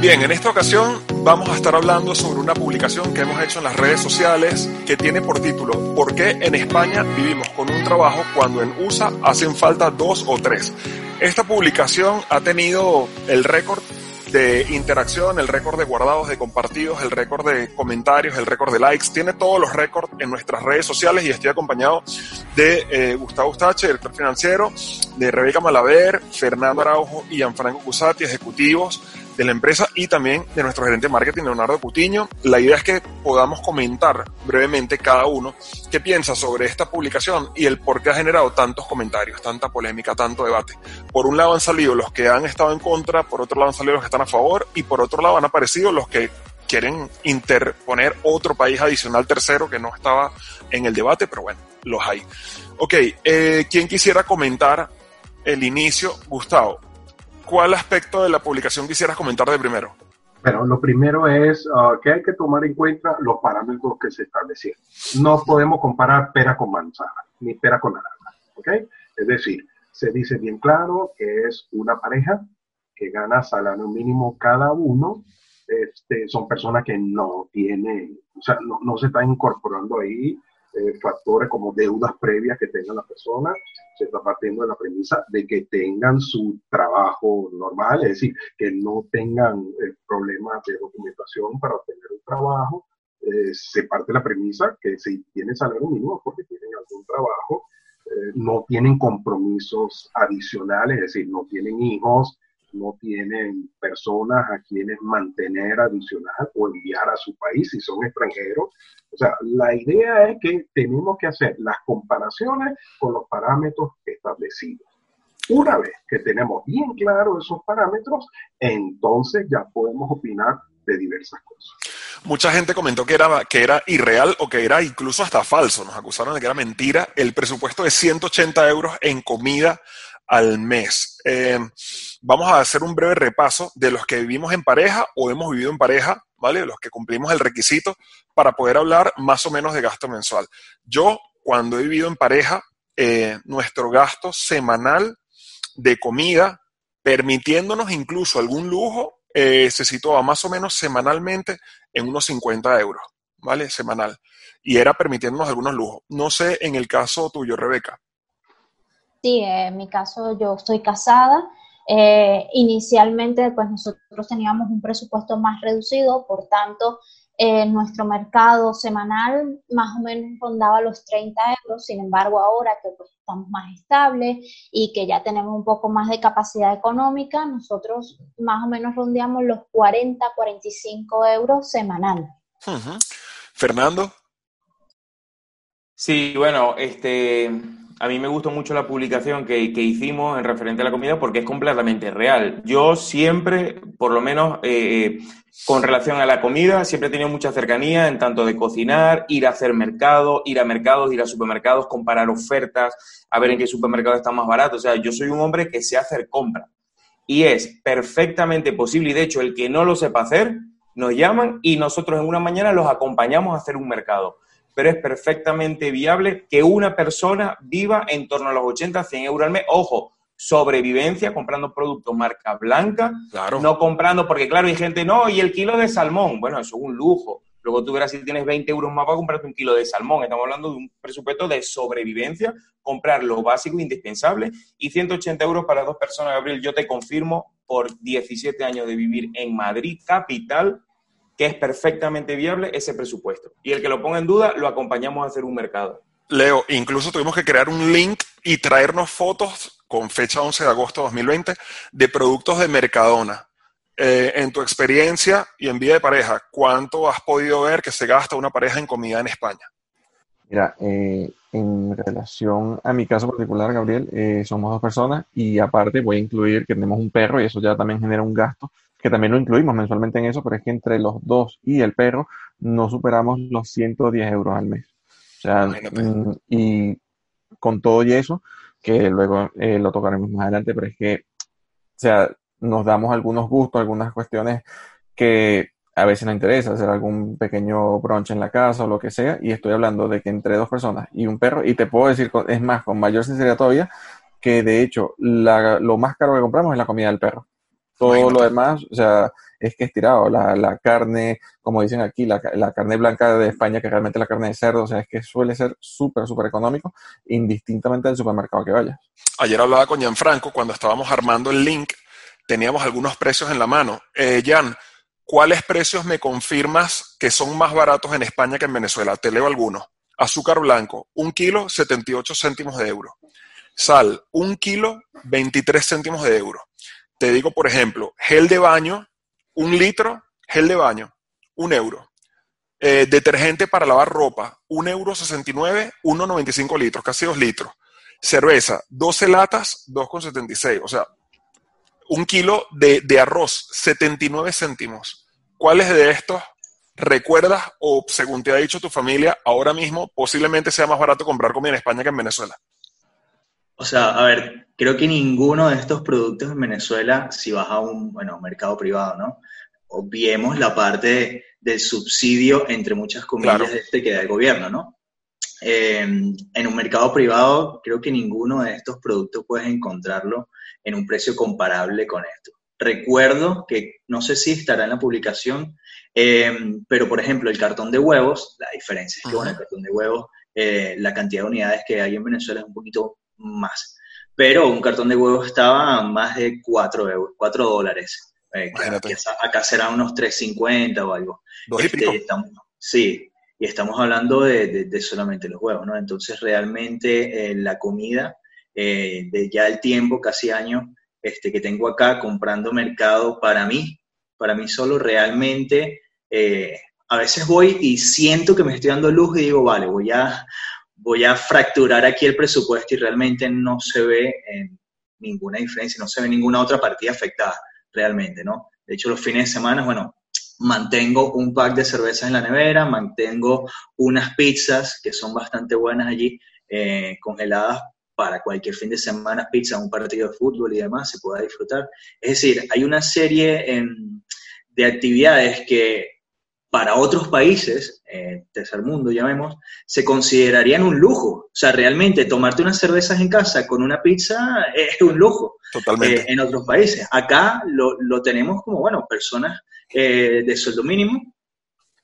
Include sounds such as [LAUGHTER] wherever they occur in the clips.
Bien, en esta ocasión vamos a estar hablando sobre una publicación que hemos hecho en las redes sociales que tiene por título ¿Por qué en España vivimos con un trabajo cuando en USA hacen falta dos o tres? Esta publicación ha tenido el récord de interacción, el récord de guardados, de compartidos, el récord de comentarios, el récord de likes. Tiene todos los récords en nuestras redes sociales y estoy acompañado de eh, Gustavo Ustache, director financiero, de Rebeca Malaver, Fernando Araujo y Gianfranco Cusati, ejecutivos de la empresa y también de nuestro gerente de marketing, Leonardo Cutiño. La idea es que podamos comentar brevemente cada uno qué piensa sobre esta publicación y el por qué ha generado tantos comentarios, tanta polémica, tanto debate. Por un lado han salido los que han estado en contra, por otro lado han salido los que están a favor y por otro lado han aparecido los que quieren interponer otro país adicional tercero que no estaba en el debate, pero bueno, los hay. Ok, eh, ¿quién quisiera comentar el inicio? Gustavo, ¿cuál aspecto de la publicación quisieras comentar de primero? Bueno, lo primero es uh, que hay que tomar en cuenta los parámetros que se establecieron. No podemos comparar pera con manzana, ni pera con naranja, ¿ok? Es decir, se dice bien claro que es una pareja que gana salario mínimo cada uno. Este, son personas que no tienen, o sea, no, no se están incorporando ahí eh, factores como deudas previas que tenga la persona, se está partiendo de la premisa de que tengan su trabajo normal, es decir, que no tengan eh, problemas de documentación para obtener un trabajo. Eh, se parte de la premisa que si tienen salario mínimo porque tienen algún trabajo, no tienen compromisos adicionales, es decir, no tienen hijos, no tienen personas a quienes mantener adicional o enviar a su país si son extranjeros. O sea, la idea es que tenemos que hacer las comparaciones con los parámetros establecidos. Una vez que tenemos bien claros esos parámetros, entonces ya podemos opinar de diversas cosas. Mucha gente comentó que era, que era irreal o que era incluso hasta falso. Nos acusaron de que era mentira el presupuesto de 180 euros en comida al mes. Eh, vamos a hacer un breve repaso de los que vivimos en pareja o hemos vivido en pareja, ¿vale? Los que cumplimos el requisito para poder hablar más o menos de gasto mensual. Yo, cuando he vivido en pareja, eh, nuestro gasto semanal de comida, permitiéndonos incluso algún lujo, eh, se situaba más o menos semanalmente en unos 50 euros, ¿vale? Semanal. Y era permitiéndonos algunos lujos. No sé en el caso tuyo, Rebeca. Sí, en mi caso yo estoy casada. Eh, inicialmente, pues nosotros teníamos un presupuesto más reducido, por tanto, eh, nuestro mercado semanal más o menos rondaba los 30 euros. Sin embargo, ahora que pues, estamos más estables y que ya tenemos un poco más de capacidad económica, nosotros más o menos rondeamos los 40, 45 euros semanal. Fernando. Sí, bueno, este, a mí me gustó mucho la publicación que, hicimos en referente a la comida porque es completamente real. Yo siempre, por lo menos eh, eh, con relación a la comida, siempre he tenido mucha cercanía en tanto de cocinar, ir a hacer mercado, ir a mercados, ir a supermercados, comparar ofertas, a ver en qué supermercado está más barato. O sea, yo soy un hombre que sé hacer compra. Y es perfectamente posible, y de hecho el que no lo sepa hacer, nos llaman y nosotros en una mañana los acompañamos a hacer un mercado pero es perfectamente viable que una persona viva en torno a los 80, 100 euros al mes. Ojo, sobrevivencia comprando productos marca blanca, no comprando, porque claro, hay gente, no, y el kilo de salmón, bueno, eso es un lujo. Luego tú verás si tienes 20 euros más para comprarte un kilo de salmón. Estamos hablando de un presupuesto de sobrevivencia, comprar lo básico e indispensable y 180 euros para dos personas, Gabriel. Yo te confirmo, por 17 años de vivir en Madrid, capital, que es perfectamente viable ese presupuesto. Y el que lo ponga en duda, lo acompañamos a hacer un mercado. Leo, incluso tuvimos que crear un link y traernos fotos con fecha 11 de agosto de 2020 de productos de Mercadona. Eh, en tu experiencia y en vida de pareja, ¿cuánto has podido ver que se gasta una pareja en comida en España? Mira, eh, en relación a mi caso particular, Gabriel, eh, somos dos personas y aparte voy a incluir que tenemos un perro y eso ya también genera un gasto que también lo incluimos mensualmente en eso, pero es que entre los dos y el perro no superamos los 110 euros al mes. O sea, mm, y con todo y eso, que luego eh, lo tocaremos más adelante, pero es que, o sea, nos damos algunos gustos, algunas cuestiones que a veces nos interesa, hacer algún pequeño brunch en la casa o lo que sea, y estoy hablando de que entre dos personas y un perro, y te puedo decir, es más, con mayor sinceridad todavía, que de hecho lo más caro que compramos es la comida del perro. Todo lo demás, o sea, es que estirado. La, la carne, como dicen aquí, la, la, carne blanca de España, que realmente la carne de cerdo, o sea, es que suele ser súper, súper económico, indistintamente del supermercado que vayas. Ayer hablaba con Gianfranco cuando estábamos armando el link, teníamos algunos precios en la mano. Eh, Jan, ¿cuáles precios me confirmas que son más baratos en España que en Venezuela? Te leo algunos. Azúcar blanco, un kilo, 78 céntimos de euro. Sal, un kilo, 23 céntimos de euro. Te digo, por ejemplo, gel de baño, un litro, gel de baño, un euro. Eh, detergente para lavar ropa, un euro 69, 1,95 litros, casi dos litros. Cerveza, 12 latas, 2,76. O sea, un kilo de, de arroz, 79 céntimos. ¿Cuáles de estos recuerdas o según te ha dicho tu familia, ahora mismo posiblemente sea más barato comprar comida en España que en Venezuela? O sea, a ver, creo que ninguno de estos productos en Venezuela, si vas a un bueno, mercado privado, ¿no? Obviemos la parte del subsidio, entre muchas comillas, este que da el gobierno, ¿no? Eh, en un mercado privado, creo que ninguno de estos productos puedes encontrarlo en un precio comparable con esto. Recuerdo que, no sé si estará en la publicación, eh, pero por ejemplo, el cartón de huevos, la diferencia es que, bueno, el cartón de huevos, eh, la cantidad de unidades que hay en Venezuela es un poquito más. Pero un cartón de huevos estaba a más de 4 euros, 4 dólares. Eh, acá será unos 3.50 o algo. Este, sí, y estamos hablando de, de, solamente los huevos, ¿no? Entonces realmente eh, la comida, eh, de ya el tiempo, casi año, este, que tengo acá comprando mercado para mí, para mí solo realmente, a veces voy y siento que me estoy dando luz y digo, vale, voy a, voy a fracturar aquí el presupuesto y realmente no se ve ninguna diferencia, no se ve ninguna otra partida afectada realmente, ¿no? De hecho, los fines de semana, bueno, mantengo un pack de cervezas en la nevera, mantengo unas pizzas que son bastante buenas allí, eh, congeladas para cualquier fin de semana, pizza, un partido de fútbol y demás, se pueda disfrutar. Es decir, hay una serie em, de actividades que para otros países, eh, tercer mundo llamemos, se considerarían un lujo. O sea, realmente tomarte unas cervezas en casa con una pizza [LAUGHS] es un lujo. Totalmente. Eh, en otros países. Acá lo, lo tenemos como, bueno, personas eh, de sueldo mínimo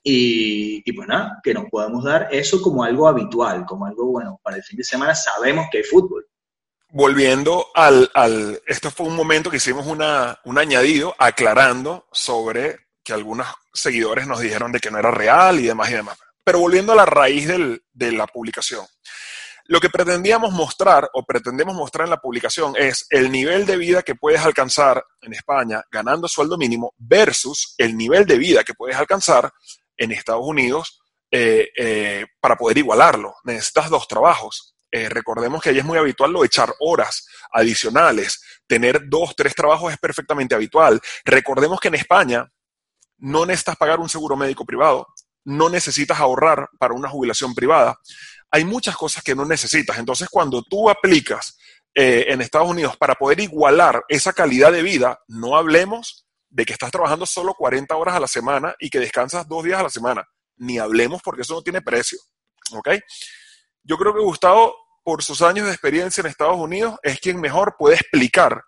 y, y, pues nada, que nos podemos dar eso como algo habitual, como algo, bueno, para el fin de semana sabemos que hay fútbol. Volviendo al, al esto fue un momento que hicimos una, un añadido aclarando sobre que algunos seguidores nos dijeron de que no era real y demás y demás. Pero volviendo a la raíz del, de la publicación, lo que pretendíamos mostrar o pretendemos mostrar en la publicación es el nivel de vida que puedes alcanzar en España ganando sueldo mínimo versus el nivel de vida que puedes alcanzar en Estados Unidos eh, eh, para poder igualarlo. Necesitas dos trabajos. Eh, recordemos que ahí es muy habitual lo de echar horas adicionales. Tener dos, tres trabajos es perfectamente habitual. Recordemos que en España no necesitas pagar un seguro médico privado, no necesitas ahorrar para una jubilación privada. Hay muchas cosas que no necesitas. Entonces, cuando tú aplicas eh, en Estados Unidos para poder igualar esa calidad de vida, no hablemos de que estás trabajando solo 40 horas a la semana y que descansas dos días a la semana. Ni hablemos porque eso no tiene precio. ¿Ok? Yo creo que Gustavo, por sus años de experiencia en Estados Unidos, es quien mejor puede explicar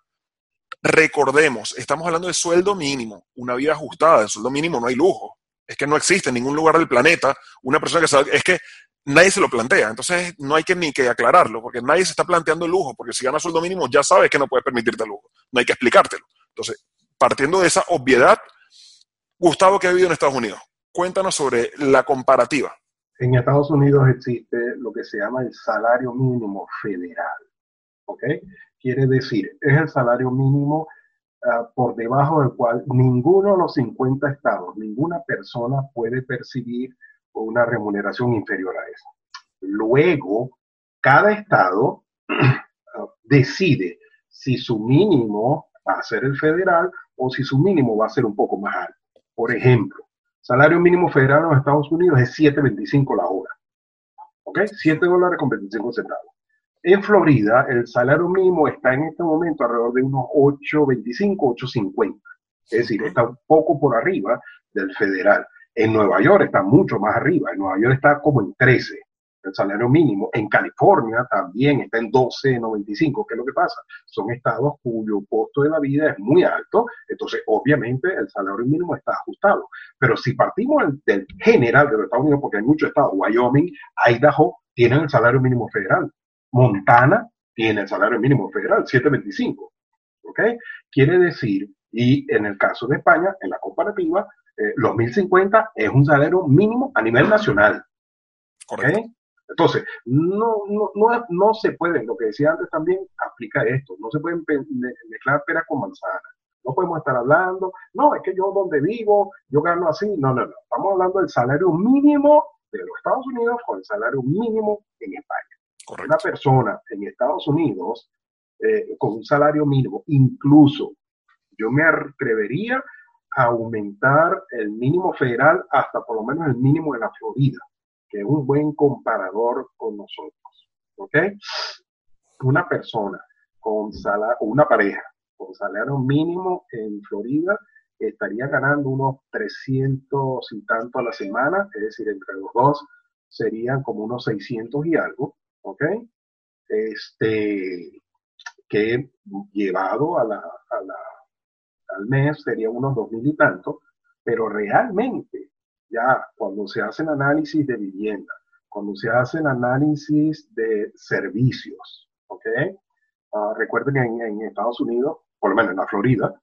Recordemos, estamos hablando de sueldo mínimo, una vida ajustada, de sueldo mínimo no hay lujo. Es que no existe en ningún lugar del planeta una persona que sabe, es que nadie se lo plantea, entonces no hay que ni que aclararlo, porque nadie se está planteando el lujo, porque si gana sueldo mínimo ya sabes que no puedes permitirte el lujo, no hay que explicártelo. Entonces, partiendo de esa obviedad, Gustavo, que ha vivido en Estados Unidos, cuéntanos sobre la comparativa. En Estados Unidos existe lo que se llama el salario mínimo federal. Quiere decir, es el salario mínimo uh, por debajo del cual ninguno de los 50 estados, ninguna persona puede percibir una remuneración inferior a eso. Luego, cada estado uh, [CLEARS THROAT] decide si su mínimo va a ser el federal o si su mínimo va a ser un poco más alto. Por ejemplo, salario mínimo federal en los Estados Unidos es 7.25 la hora. ¿Ok? 7 dólares con 25 centavos. En Florida, el salario mínimo está en este momento alrededor de unos 8.25, 8.50. Es decir, está un poco por arriba del federal. En Nueva York está mucho más arriba. En Nueva York está como en 13. el salario mínimo. En California también está en 12.95. ¿Qué es lo que pasa? Son estados cuyo costo de la vida es muy alto, entonces obviamente el salario mínimo está ajustado. Pero si partimos del general de los Estados Unidos, porque hay muchos estados, Wyoming, Idaho, tienen el salario mínimo federal. Montana tiene el salario mínimo federal, 7.25. ¿Ok? Quiere decir, y en el caso de España, en la comparativa, eh, los 1.050 es un salario mínimo a nivel nacional. Correcto. Entonces, no, no, no, no, se pueden, lo que decía antes también aplica esto, no se pueden mezclar peras con manzanas. No podemos estar hablando, no, es que yo donde vivo, yo gano así. No, no, no. Estamos hablando del salario mínimo de los Estados Unidos con el salario mínimo en España. Una persona en Estados Unidos eh, con un salario mínimo, incluso yo me atrevería a aumentar el mínimo federal hasta por lo menos el mínimo de la Florida que es un buen comparador con nosotros. ¿Ok? Una persona con salario, una pareja con salario mínimo en Florida estaría ganando unos 300 y tanto a la semana, es decir, entre los dos serían como unos 600 y algo, ¿ok? Este, que llevado a la, a la, al mes sería unos 2.000 y tanto, pero realmente ya cuando se hacen análisis de vivienda, cuando se hacen análisis de servicios, ¿ok? Ah, recuerden que en, Estados Unidos, por lo menos en la Florida,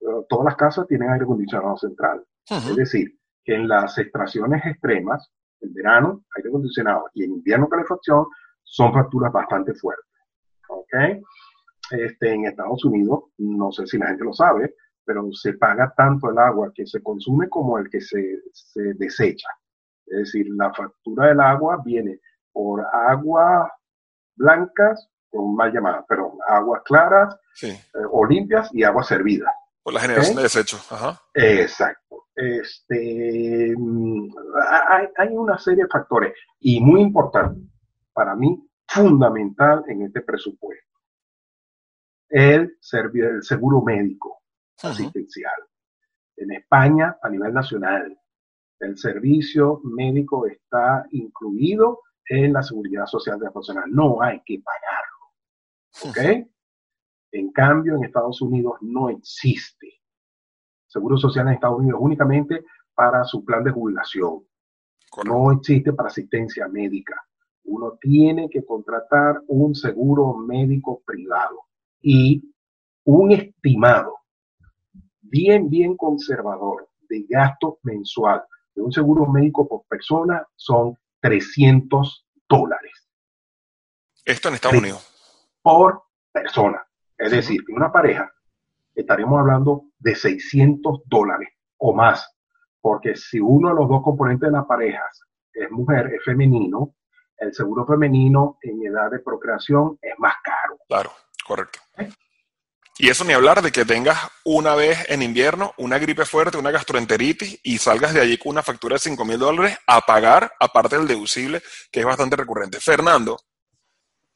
eh, todas las casas tienen aire acondicionado central. Es decir, que en las extracciones extremas, en verano, aire acondicionado y en invierno calefacción, son facturas bastante fuertes. ¿Ok? Este, en Estados Unidos, no sé si la gente lo sabe, pero se paga tanto el agua que se consume como el que se, se desecha. Es decir, la factura del agua viene por aguas blancas, mal llamadas, pero aguas claras eh, o limpias y aguas servidas. Por la generación de desechos. Ajá. Exacto. Este, mm, hay, hay una serie de factores y muy importante, para mí, fundamental en este presupuesto. El, el seguro médico asistencial. En España, a nivel nacional, el servicio médico está incluido en la seguridad social de la persona. No hay que pagarlo. ¿Ok? En cambio, en Estados Unidos no existe. Seguro social en Estados Unidos únicamente para su plan de jubilación. No existe para asistencia médica. Uno tiene que contratar un seguro médico privado y un estimado bien, bien conservador de gasto mensual de un seguro médico por persona son 300 dólares. Esto en Estados Unidos. Por persona. Es decir, en una pareja estaríamos hablando de 600 dólares o más. Porque si uno de los dos componentes de las parejas es mujer, es femenino, el seguro femenino en edad de procreación es más caro. Claro, correcto. Y eso ni hablar de que tengas una vez en invierno una gripe fuerte, una gastroenteritis y salgas de allí con una factura de 5 mil dólares a pagar, aparte del deducible, que es bastante recurrente. Fernando.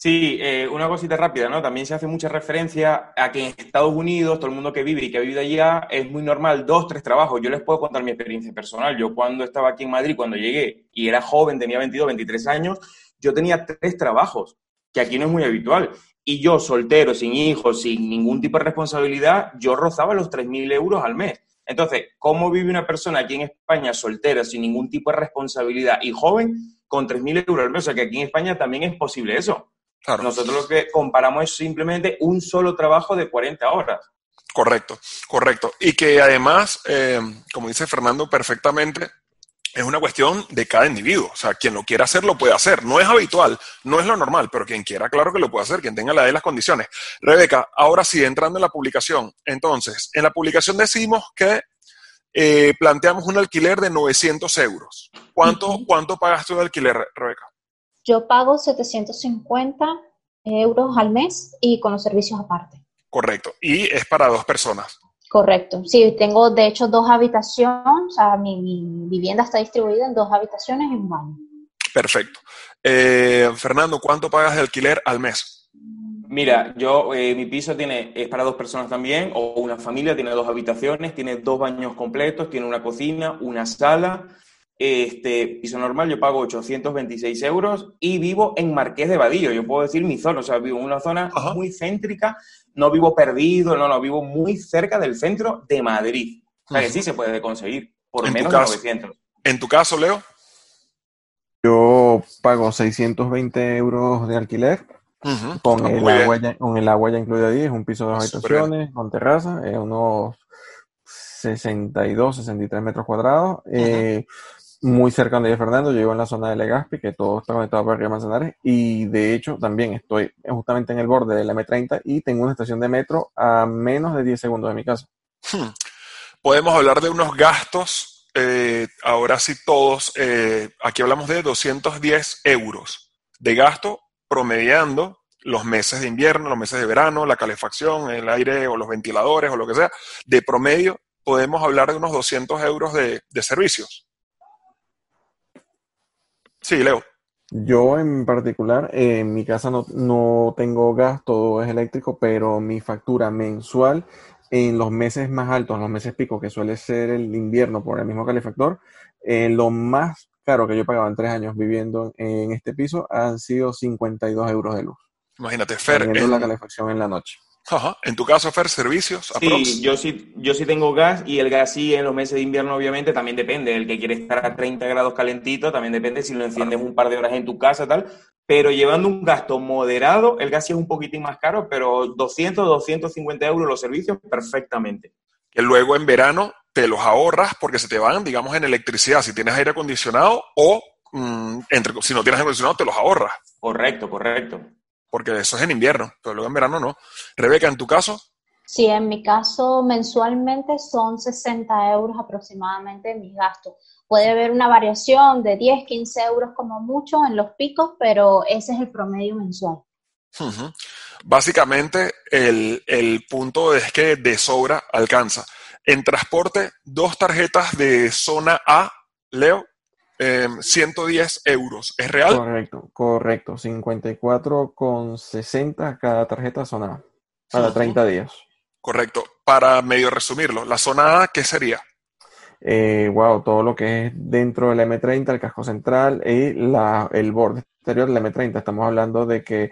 Sí, eh, una cosita rápida, ¿no? También se hace mucha referencia a que en Estados Unidos, todo el mundo que vive y que ha vivido allá, es muy normal dos, tres trabajos. Yo les puedo contar mi experiencia personal. Yo cuando estaba aquí en Madrid, cuando llegué y era joven, tenía 22, 23 años, yo tenía tres trabajos, que aquí no es muy habitual y yo soltero, sin hijos, sin ningún tipo de responsabilidad, yo rozaba los 3.000 euros al mes. Entonces, ¿cómo vive una persona aquí en España soltera, sin ningún tipo de responsabilidad y joven, con 3.000 euros al mes? O sea, que aquí en España también es posible eso. Nosotros lo que comparamos es simplemente un solo trabajo de 40 horas. Correcto, correcto. Y que además, eh, como dice Fernando perfectamente, es una cuestión de cada individuo. O sea, quien lo quiera hacer, lo puede hacer. No es habitual, no es lo normal, pero quien quiera, claro que lo puede hacer, quien tenga la de las condiciones. Rebeca, ahora sí, entrando en la publicación. Entonces, en la publicación decimos que eh, planteamos un alquiler de 900 euros. ¿Cuánto, ¿Cuánto pagas tú de alquiler, Rebeca? Yo pago 750 euros al mes y con los servicios aparte. Correcto. Y es para dos personas. Correcto. Sí, tengo de hecho dos habitaciones, o sea, mi, vivienda está distribuida en dos habitaciones y un baño. Perfecto. Eh, Fernando, ¿cuánto pagas de alquiler al mes? Mira, yo, eh, mi piso tiene, es para dos personas también, o una familia, tiene dos habitaciones, tiene dos baños completos, tiene una cocina, una sala, este piso normal yo pago 826 euros y vivo en Marqués de Badillo. Yo puedo decir mi zona, o sea, vivo en una zona muy céntrica, no vivo perdido, no, no, vivo muy cerca del centro de Madrid. O sea, que sí se puede conseguir por menos de 900. En tu caso, Leo. Yo pago 620 euros de alquiler. con, el agua ya, con el agua ya incluida ahí, es un piso de dos habitaciones, con terraza, es unos 62, 63 metros cuadrados. Eh, muy cerca de Fernando, yo vivo en la zona de Legazpi, que todo está conectado por arriba Manzanares, y de hecho también estoy justamente en el borde de la M30 y tengo una estación de metro a menos de 10 segundos de mi casa. Hmm. Podemos hablar de unos gastos, eh, ahora sí todos, eh, aquí hablamos de 210 euros de gasto promediando los meses de invierno, los meses de verano, la calefacción, el aire o los ventiladores o lo que sea, de promedio podemos hablar de unos 200 euros de servicios. Sí, Leo. Yo en particular, en mi casa no, no tengo gas, todo es eléctrico, pero mi factura mensual en los meses más altos, en los meses pico, que suele ser el invierno por el mismo calefactor, eh, lo más caro que yo pagaba en tres años viviendo en este piso han sido 52 euros de luz. Imagínate, Fer. En... la calefacción en la noche. En tu caso, Fer, servicios. Sí, yo sí, yo sí tengo gas y el gas sí en los meses de invierno obviamente también depende. El que quiere estar a 30 grados calentito también depende si lo enciendes un par de horas en tu casa tal. Pero llevando un gasto moderado, el gas sí es un poquitín más caro, pero 200, 250 euros los servicios perfectamente. Que luego en verano te los ahorras porque se te van, digamos, en electricidad. Si tienes aire acondicionado o mm, entre, si no tienes aire acondicionado, te los ahorras. Correcto, correcto porque eso es en invierno, pero luego en verano no. Rebeca, ¿en tu caso? Sí, en mi caso mensualmente son 60 euros aproximadamente mis gastos. Puede haber una variación de 10, 15 euros como mucho en los picos, pero ese es el promedio mensual. Básicamente el, el punto es que de sobra alcanza. En transporte, dos tarjetas de zona A, Leo, 110 em, euros. ¿Es real? Correcto, correcto. 54,60 cada tarjeta zona A para 30 días. Correcto. Para medio resumirlo, la zona A, ¿qué sería? Eh, wow, todo lo que es dentro del M30, el casco central y la, el borde exterior del M30. Estamos hablando de que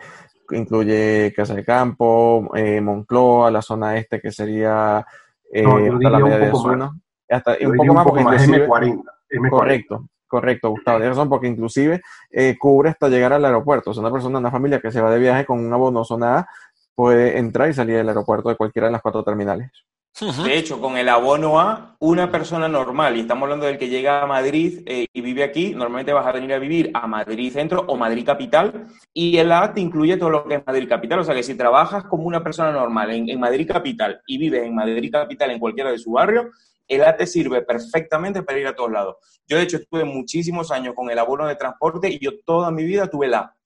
incluye Casa de Campo, eh, Moncloa, la zona este que sería eh, hasta la media de Zona. Hasta, un poco más, M40. M40. Correcto, Correcto, Gustavo, tienes razón, porque inclusive eh, cubre hasta llegar al aeropuerto. O sea, una persona, una familia que se va de viaje con un abono zona A puede entrar y salir del aeropuerto de cualquiera de las cuatro terminales. De hecho, con el abono A, una persona normal, y estamos hablando del que llega a Madrid eh, y vive aquí, normalmente vas a venir a vivir a Madrid Centro o Madrid Capital, y el A te incluye todo lo que es Madrid Capital. O sea que si trabajas como una persona normal en, en Madrid Capital y vives en Madrid Capital en cualquiera de su barrio, el A te sirve perfectamente para ir a todos lados. Yo, de hecho, estuve muchísimos años con el abono de transporte y yo toda mi vida tuve el A.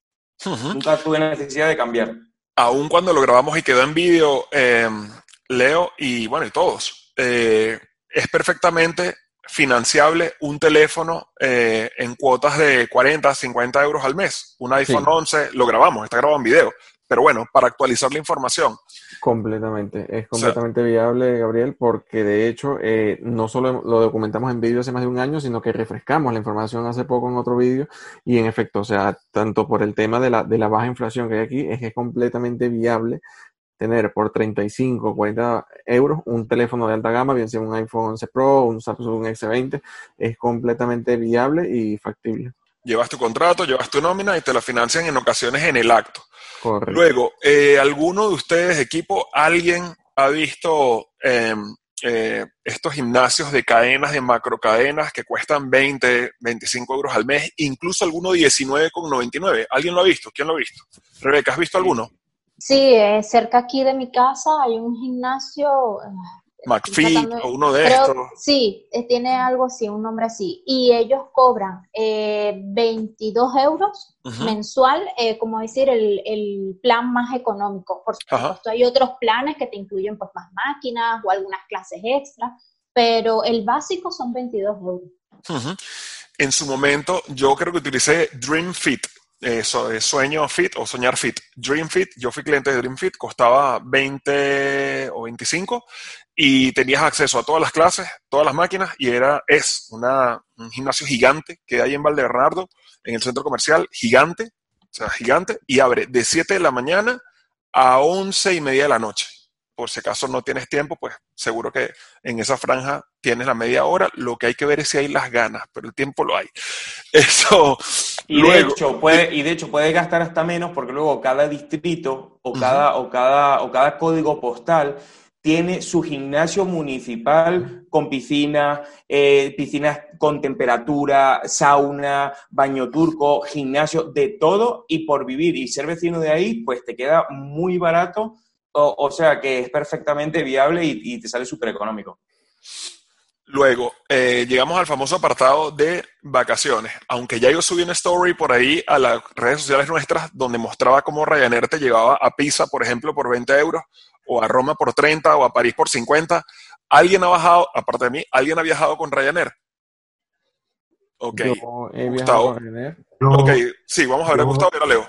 Nunca tuve necesidad de cambiar. Aún cuando lo grabamos y quedó en vídeo, em, Leo y bueno, y todos, eh, es perfectamente financiable un teléfono eh, en cuotas de 40, 50 euros al mes. Un iPhone 11, lo grabamos, está grabado en video. Pero bueno, para actualizar la información. Completamente, es completamente viable, Gabriel, porque de hecho eh, no solo lo documentamos en vídeo hace más de un año, sino que refrescamos la información hace poco en otro vídeo y en efecto, o sea, tanto por el tema de la, de la baja inflación que hay aquí, es que es completamente viable tener por 35, 40 euros un teléfono de alta gama, bien sea un iPhone 11 Pro, un Samsung S20, es completamente viable y factible. Llevas tu contrato, llevas tu nómina y te lo financian en ocasiones en el acto. Luego, eh, ¿alguno de ustedes, equipo, alguien ha visto em, eh, estos gimnasios de cadenas, de macrocadenas que cuestan 20, 25 euros al mes, incluso alguno 19,99? ¿Alguien lo ha visto? ¿Quién lo ha visto? Rebeca, ¿has visto alguno? Sí, eh, cerca aquí de mi casa hay un gimnasio, McPhee o uno de estos. Sí, eh, tiene algo así, un nombre así. Y ellos cobran eh, 22 euros mensual, eh, como decir, el, el, plan más económico. Por supuesto, hay otros planes que te incluyen pues, más máquinas o algunas clases extra, pero el básico son 22 euros. En su momento, yo creo que utilicé Dream Fit eh, Sueño Fit o Soñar Fit. Dream Fit, yo fui cliente de Dream Fit, costaba 20 o 25 y tenías acceso a todas las clases, todas las máquinas y era, es una, un gimnasio gigante que hay en Valdebernardo, en el centro comercial, gigante, o sea, gigante, y abre de 7 de la mañana a 11 y media de la noche. Por si acaso no tienes tiempo, pues seguro que en esa franja tienes la media hora. Lo que hay que ver es si hay las ganas, pero el tiempo lo hay. [LAUGHS] Eso. Y, de, hecho, puede, y de hecho, puedes gastar hasta menos porque luego cada distrito o cada, o cada, o cada código postal tiene su gimnasio municipal con piscina, eh, piscinas con temperatura, sauna, baño turco, gimnasio, de todo y por vivir y ser vecino de ahí, pues te queda muy barato, o, sea que es perfectamente viable y, te sale súper económico. Luego, eh, llegamos al famoso apartado de vacaciones. Aunque ya yo subí una story por ahí a las redes sociales nuestras donde mostraba cómo Ryanair te llevaba a Pisa, por ejemplo, por 20 euros o a Roma por 30 o a París por 50. ¿Alguien ha bajado, aparte de mí, alguien ha viajado con Ryanair? Ok. Gustavo. ok, sí, vamos a ver a Gustavo y ahora Leo.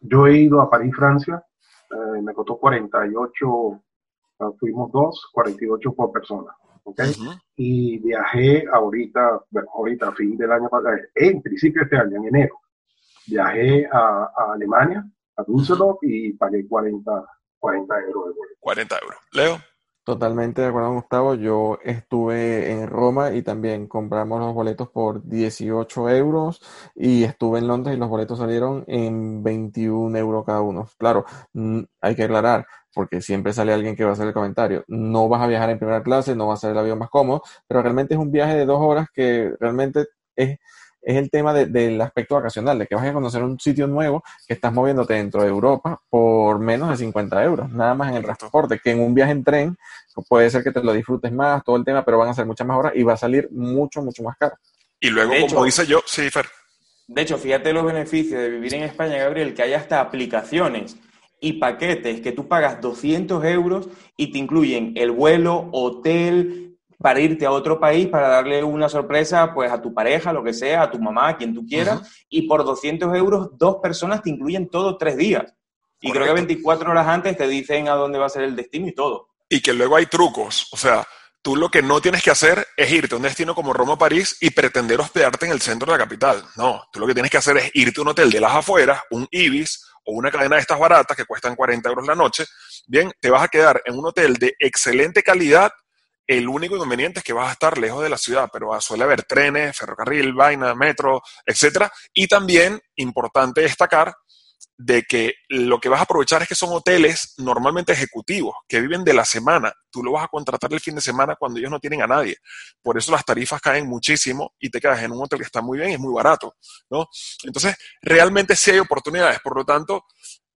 Yo he ido a París, Francia. Eh, me costó 48, ah, fuimos dos, 48 por persona. Okay. Y viajé ahorita, bueno, ahorita, a fin del año pasado, en principio este año, en enero, viajé a, a Alemania, a Düsseldorf y pagué 40, 40 euros 40 euros. Leo. Totalmente de acuerdo, Gustavo. Yo estuve en Roma y también compramos los boletos por 18 euros y estuve en Londres y los boletos salieron en 21 euros cada uno. Claro, mm, hay que aclarar, porque siempre sale alguien que va a hacer el comentario. No vas a viajar en primera clase, no va a ser el avión más cómodo, pero realmente es un viaje de dos horas que realmente es es el tema del aspecto vacacional, de que vas a conocer un sitio nuevo que estás moviéndote dentro de Europa por menos de 50 euros, nada más en el transporte, que en un viaje en tren puede ser que te lo disfrutes más, todo el tema, pero van a ser muchas más horas y va a salir mucho, mucho más caro. Y luego, como dice yo, sí, Fer. De hecho, fíjate los beneficios de vivir en España, Gabriel, que hay hasta aplicaciones y paquetes que tú pagas 200 euros y te incluyen el vuelo, hotel, para irte a otro país para darle una sorpresa pues a tu pareja, lo que sea, a tu mamá, a quien tú quieras, y por 200 euros dos personas te incluyen todo tres días. Y creo que 24 horas antes te dicen a dónde va a ser el destino y todo. Y que luego hay trucos, o sea, tú lo que no tienes que hacer es irte a un destino como Roma o París y pretender hospedarte en el centro de la capital. No, tú lo que tienes que hacer es irte a un hotel de las afueras, un Ibis o una cadena de estas baratas que cuestan 40 euros la noche. Bien, te vas a quedar en un hotel de excelente calidad el único inconveniente es que vas a estar lejos de la ciudad, pero suele haber trenes, ferrocarril, vaina, metro, etcétera. Y también, importante destacar, de que lo que vas a aprovechar es que son hoteles normalmente ejecutivos, que viven de la semana. Tú lo vas a contratar el fin de semana cuando ellos no tienen a nadie. Por eso las tarifas caen muchísimo y te quedas en un hotel que está muy bien y es muy barato, ¿no? Entonces, realmente sí hay oportunidades. Por lo tanto,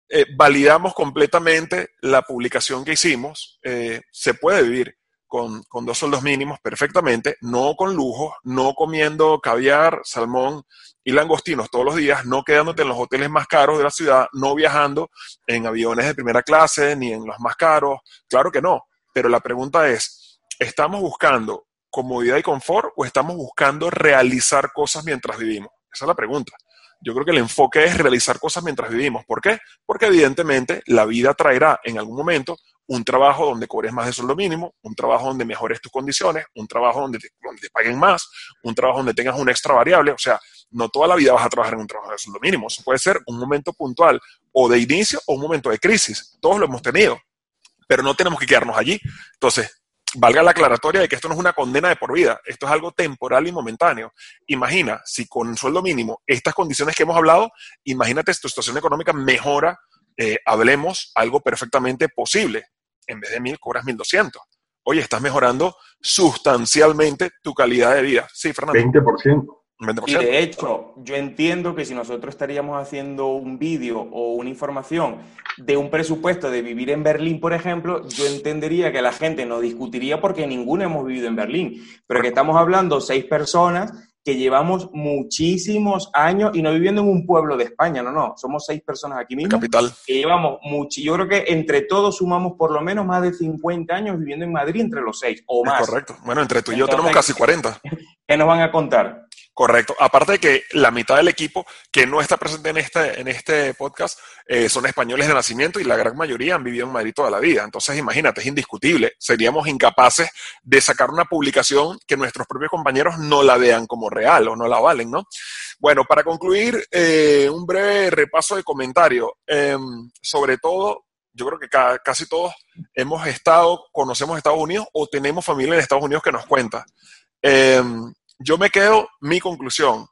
eh, validamos completamente la publicación que hicimos. Eh, se puede vivir con, dos sueldos mínimos perfectamente, no con lujo, no comiendo caviar, salmón y langostinos todos los días, no quedándote en los hoteles más caros de la ciudad, no viajando en aviones de primera clase ni en los más caros. Claro que no, pero la pregunta es, ¿estamos buscando comodidad y confort o estamos buscando realizar cosas mientras vivimos? Esa es la pregunta. Yo creo que el enfoque es realizar cosas mientras vivimos. ¿Por qué? Porque evidentemente la vida traerá en algún momento un trabajo donde cobres más de sueldo mínimo, un trabajo donde mejores tus condiciones, un trabajo donde te, paguen más, un trabajo donde tengas un extra variable. O sea, no toda la vida vas a trabajar en un trabajo de sueldo mínimo. Eso puede ser un momento puntual o de inicio o un momento de crisis. Todos lo hemos tenido, pero no tenemos que quedarnos allí. Entonces, valga la aclaratoria de que esto no es una condena de por vida, esto es algo temporal y momentáneo. Imagina, si con sueldo mínimo estas condiciones que hemos hablado, imagínate si tu situación económica mejora, eh, hablemos algo perfectamente posible en vez de mil cobras 1200. Oye, estás mejorando sustancialmente tu calidad de vida. Sí, Fernando. 20%. Y de hecho, yo entiendo que si nosotros estaríamos haciendo un vídeo o una información de un presupuesto de vivir en Berlín, por ejemplo, yo entendería que la gente no discutiría porque ninguno hemos vivido en Berlín. Pero que estamos hablando seis personas que llevamos muchísimos años y no viviendo en un pueblo de España, no, no, somos seis personas aquí mismo. Capital. Que llevamos mucho, yo creo que entre todos sumamos por lo menos más de 50 años viviendo en Madrid entre los seis o más. correcto. Bueno, entre tú y yo tenemos casi 40. ¿Qué nos van a contar? Correcto. Aparte de que la mitad del equipo que no está presente en este, en este podcast eh, son españoles de nacimiento y la gran mayoría han vivido en Madrid toda la vida. Entonces, imagínate, es indiscutible. Seríamos incapaces de sacar una publicación que nuestros propios compañeros no la vean como real o no la valen, ¿no? Bueno, para concluir, eh, un breve repaso de comentario. Em, sobre todo, yo creo que casi todos hemos estado, conocemos Estados Unidos o tenemos familia en Estados Unidos que nos cuenta. Yo me quedo, mi conclusión.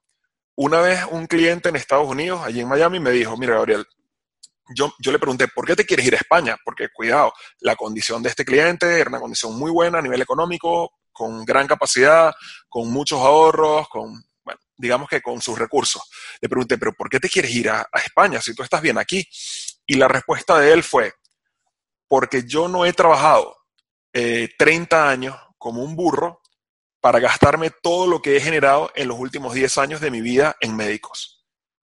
Una vez un cliente en Estados Unidos, allí en Miami, me dijo, mira, Gabriel, yo, yo, le pregunté, ¿por qué te quieres ir a España? Porque, cuidado, la condición de este cliente era una condición muy buena a nivel económico, con gran capacidad, con muchos ahorros, con, bueno, digamos que con sus recursos. Le pregunté, ¿pero por qué te quieres ir a, España si tú estás bien aquí? Y la respuesta de él fue, porque yo no he trabajado 30 eh, años como un burro para gastarme todo lo que he generado en los últimos 10 años de mi vida en médicos.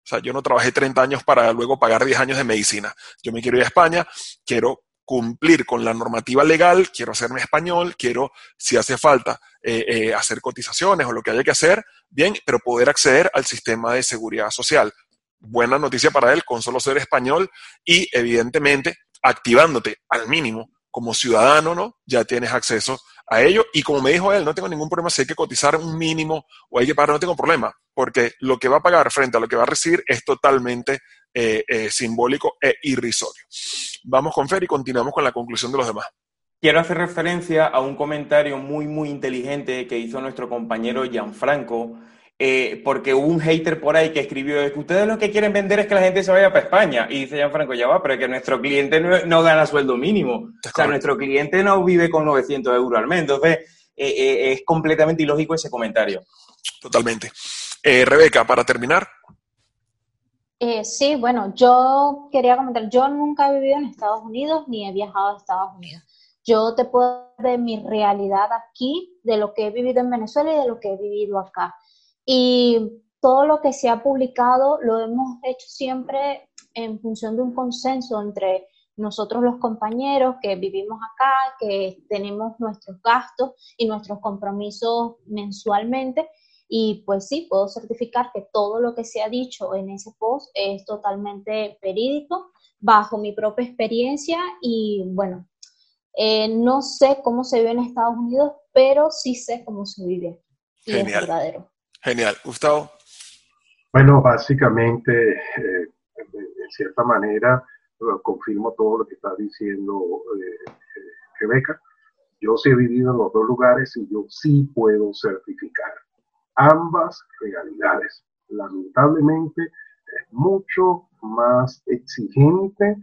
O sea, yo no trabajé 30 años para luego pagar 10 años de medicina. Yo me quiero ir a España, quiero cumplir con la normativa legal, quiero hacerme español, quiero, si hace falta, eh, eh, hacer cotizaciones o lo que haya que hacer, bien, pero poder acceder al sistema de seguridad social. Buena noticia para él con solo ser español y, evidentemente, activándote al mínimo como ciudadano, ¿no? Ya tienes acceso a ello. Y como me dijo él, no tengo ningún problema si hay que cotizar un mínimo o hay que pagar, no tengo problema, porque lo que va a pagar frente a lo que va a recibir es totalmente eh, eh, simbólico e irrisorio. Vamos con Fer y continuamos con la conclusión de los demás. Quiero hacer referencia a un comentario muy, muy inteligente que hizo nuestro compañero Gianfranco, eh, porque hubo un hater por ahí que escribió que ustedes lo que quieren vender es que la gente se vaya para España. Y dice Gianfranco, ya va, pero es que nuestro cliente no, gana sueldo mínimo. O sea, nuestro cliente no vive con 900 euros al mes. Entonces, eh, eh, es completamente ilógico ese comentario. Totalmente. Rebeca, para terminar. sí, bueno, yo quería comentar, yo nunca he vivido en Estados Unidos ni he viajado a Estados Unidos. Yo te puedo de mi realidad aquí, de lo que he vivido en Venezuela y de lo que he vivido acá. Y todo lo que se ha publicado lo hemos hecho siempre en función de un consenso entre nosotros los compañeros que vivimos acá, que tenemos nuestros gastos y nuestros compromisos mensualmente. Y pues sí, puedo certificar que todo lo que se ha dicho en ese post es totalmente verídico, bajo mi propia experiencia y bueno, eh, no sé cómo se vive en Estados Unidos, pero sí sé cómo se vive y es verdadero. Genial. Gustavo. Bueno, básicamente, eh, en cierta manera, confirmo todo lo que está diciendo eh, Rebeca. Yo sí he vivido en los dos lugares y yo sí puedo certificar ambas realidades. Lamentablemente, es mucho más exigente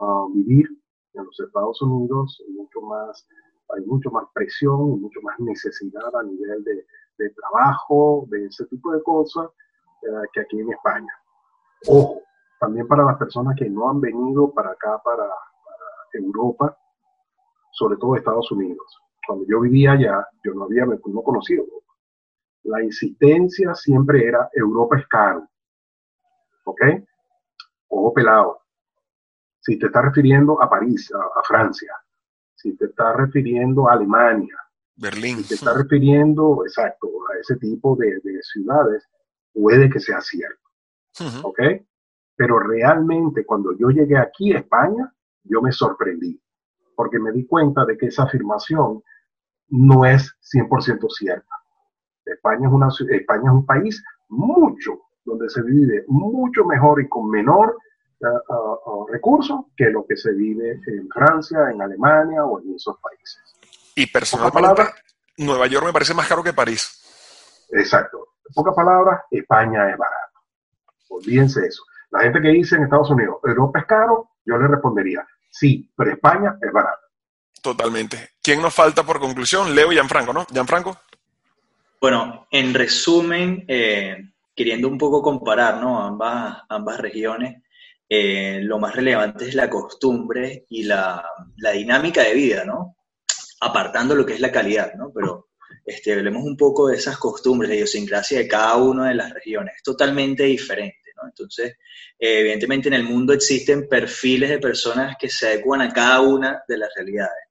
ah, vivir en los Estados Unidos, hay mucho más presión, mucho más necesidad a nivel de, de trabajo, de ese tipo de cosas, eh, que aquí en España. Ojo, también para las personas que no han venido para acá, para, Europa, sobre todo Estados Unidos. Cuando yo vivía allá, yo no había no conocía Europa. La insistencia siempre era Europa es caro. ¿Ok? Ojo pelado. Si te estás refiriendo a París, a Francia, si te estás refiriendo a Alemania, Berlín. Se está refiriendo, exacto, a ese tipo de, ciudades, puede que sea cierto. ¿Ok? Pero realmente cuando yo llegué aquí a España, yo me sorprendí, porque me di cuenta de que esa afirmación no es 100% cierta. España es, una, España es un país mucho, donde se vive mucho mejor y con menor uh, uh, recursos que lo que se vive en Francia, en Alemania o en esos países. Y personalmente, Nueva York me parece más caro que París. Exacto. En pocas palabras, España es barato. Olvídense eso. La gente que dice en Estados Unidos, Europa es caro, yo le respondería, sí, pero España es barato. Totalmente. ¿Quién nos falta por conclusión? Leo y Gianfranco, ¿no? Gianfranco. Bueno, en resumen, eh, queriendo un poco comparar ¿no? ambas, ambas regiones, eh, lo más relevante es la costumbre y la, la dinámica de vida, ¿no? Apartando lo que es la calidad, ¿no? Pero este, hablemos un poco de esas costumbres, la idiosincrasia de cada una de las regiones. Es totalmente diferente, ¿no? Entonces, eh, evidentemente en el mundo existen perfiles de personas que se adecuan a cada una de las realidades.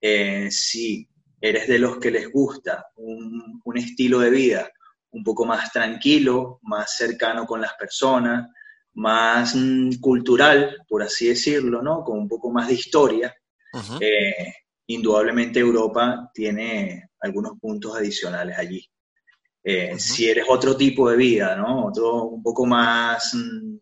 Eh, si eres de los que les gusta un, estilo de vida un poco más tranquilo, más cercano con las personas, más mm, cultural, por así decirlo, ¿no? Con un poco más de historia. Eh, indudablemente Europa tiene algunos puntos adicionales allí. Eh, si eres otro tipo de vida, ¿no? Otro un poco más mm,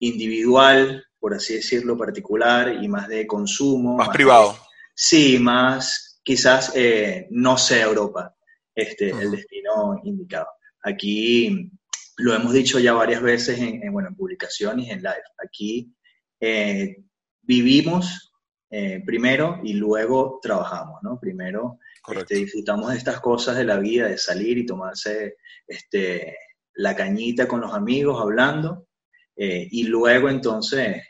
individual, por así decirlo, particular y más de consumo. Más, privado. sí, más quizás eh, no sea Europa este, el destino indicado. Aquí lo hemos dicho ya varias veces en, bueno, en publicaciones y en live. Aquí eh, vivimos eh, primero y luego trabajamos, ¿no? Primero este, disfrutamos de estas cosas de la vida, de salir y tomarse este, la cañita con los amigos hablando eh, y luego entonces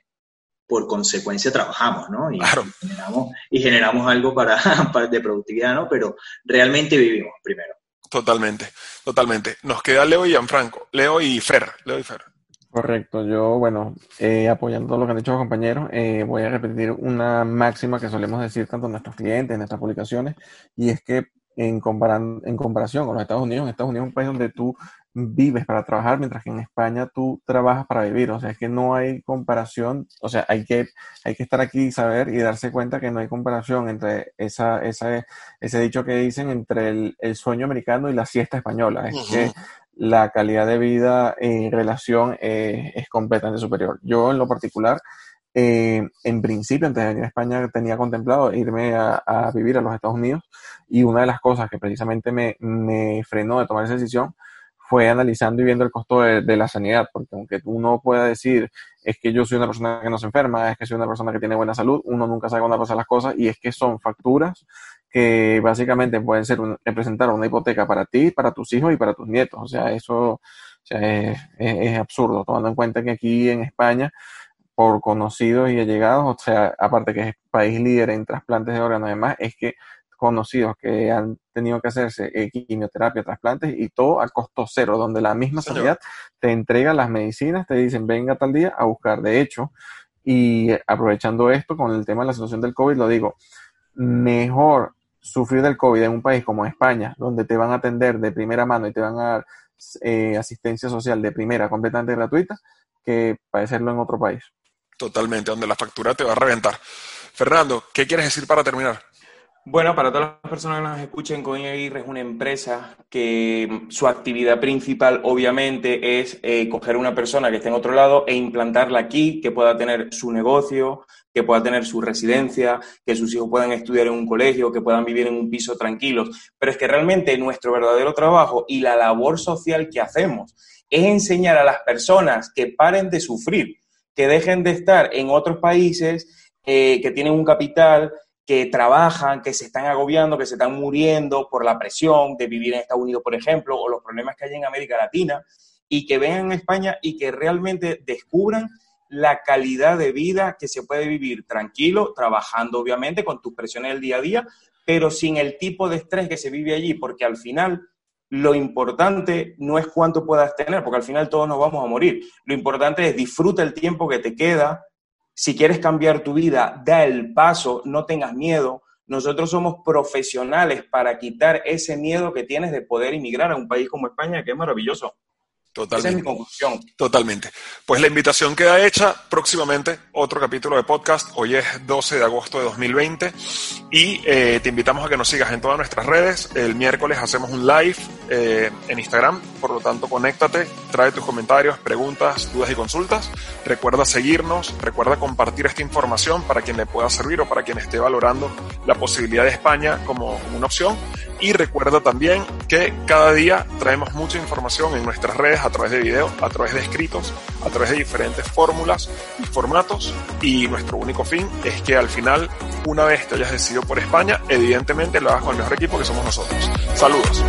por consecuencia trabajamos, ¿no? Y, generamos, y generamos algo para, [LAUGHS] para, de productividad, ¿no? Pero realmente vivimos primero. Totalmente, totalmente. Nos queda Leo y Gianfranco. Leo y Fer. Leo y Fer. Correcto. Yo, bueno, eh, apoyando lo que han dicho los compañeros, eh, voy a repetir una máxima que solemos decir tanto a nuestros clientes, en nuestras publicaciones, y es que en, en comparación con los Estados Unidos, en Estados Unidos es un país donde tú vives para trabajar, mientras que en España tú trabajas para vivir. O sea, es que no hay comparación. O sea, hay que, hay que estar aquí y saber y darse cuenta que no hay comparación entre esa, esa, ese dicho que dicen entre el sueño americano y la siesta española. Es que la calidad de vida en relación eh, es completamente superior. Yo, en lo particular, eh, en principio, antes de venir a España, tenía contemplado irme a, vivir a los Estados Unidos y una de las cosas que precisamente me, me frenó de tomar esa decisión fue analizando y viendo el costo de, la sanidad, porque aunque uno pueda decir, es que yo soy una persona que no se enferma, es que soy una persona que tiene buena salud, uno nunca sabe cuándo pasan las cosas y es que son facturas que básicamente pueden ser representar una hipoteca para ti, para tus hijos y para tus nietos. O sea, eso es, absurdo, tomando en cuenta que aquí en España por conocidos y allegados, o sea, aparte que es país líder en trasplantes de órganos, además, es que conocidos que han tenido que hacerse eh, quimioterapia, trasplantes y todo a costo cero, donde la misma sanidad te entrega las medicinas, te dicen venga tal día a buscar. De hecho, y aprovechando esto con el tema de la situación del COVID, lo digo, mejor sufrir del COVID en un país como España, donde te van a atender de primera mano y te van a dar eh, asistencia social de primera completamente gratuita, que padecerlo en otro país. Totalmente, donde la factura te va a reventar. Fernando, ¿qué quieres decir para terminar? Bueno, para todas las personas que nos escuchen, Coin Aguirre es una empresa que su actividad principal, obviamente, es eh, coger una persona que esté en otro lado e implantarla aquí, que pueda tener su negocio, que pueda tener su residencia, que sus hijos puedan estudiar en un colegio, que puedan vivir en un piso tranquilos. Pero es que realmente nuestro verdadero trabajo y la labor social que hacemos es enseñar a las personas que paren de sufrir, que dejen de estar en otros países, eh, que tienen un capital que trabajan, que se están agobiando, que se están muriendo por la presión de vivir en Estados Unidos, por ejemplo, o los problemas que hay en América Latina, y que vengan en España y que realmente descubran la calidad de vida que se puede vivir tranquilo, trabajando obviamente con tus presiones del día a día, pero sin el tipo de estrés que se vive allí, porque al final lo importante no es cuánto puedas tener, porque al final todos nos vamos a morir. Lo importante es disfruta el tiempo que te queda, si quieres cambiar tu vida, da el paso, no tengas miedo. Nosotros somos profesionales para quitar ese miedo que tienes de poder emigrar a un país como España, que es maravilloso. Totalmente. Esa es mi conclusión. Totalmente. Pues la invitación queda hecha. Próximamente otro capítulo de podcast. Hoy es 12 de agosto de 2020 y eh, te invitamos a que nos sigas en todas nuestras redes. El miércoles hacemos un live eh, en Instagram. Por lo tanto, conéctate, trae tus comentarios, preguntas, dudas y consultas. Recuerda seguirnos, recuerda compartir esta información para quien le pueda servir o para quien esté valorando la posibilidad de España como una opción. Y recuerda también que cada día traemos mucha información en nuestras redes a través de videos, a través de escritos, a través de diferentes fórmulas y formatos. Y nuestro único fin es que al final, una vez te hayas decidido por España, evidentemente lo hagas con el mejor equipo que somos nosotros. Saludos.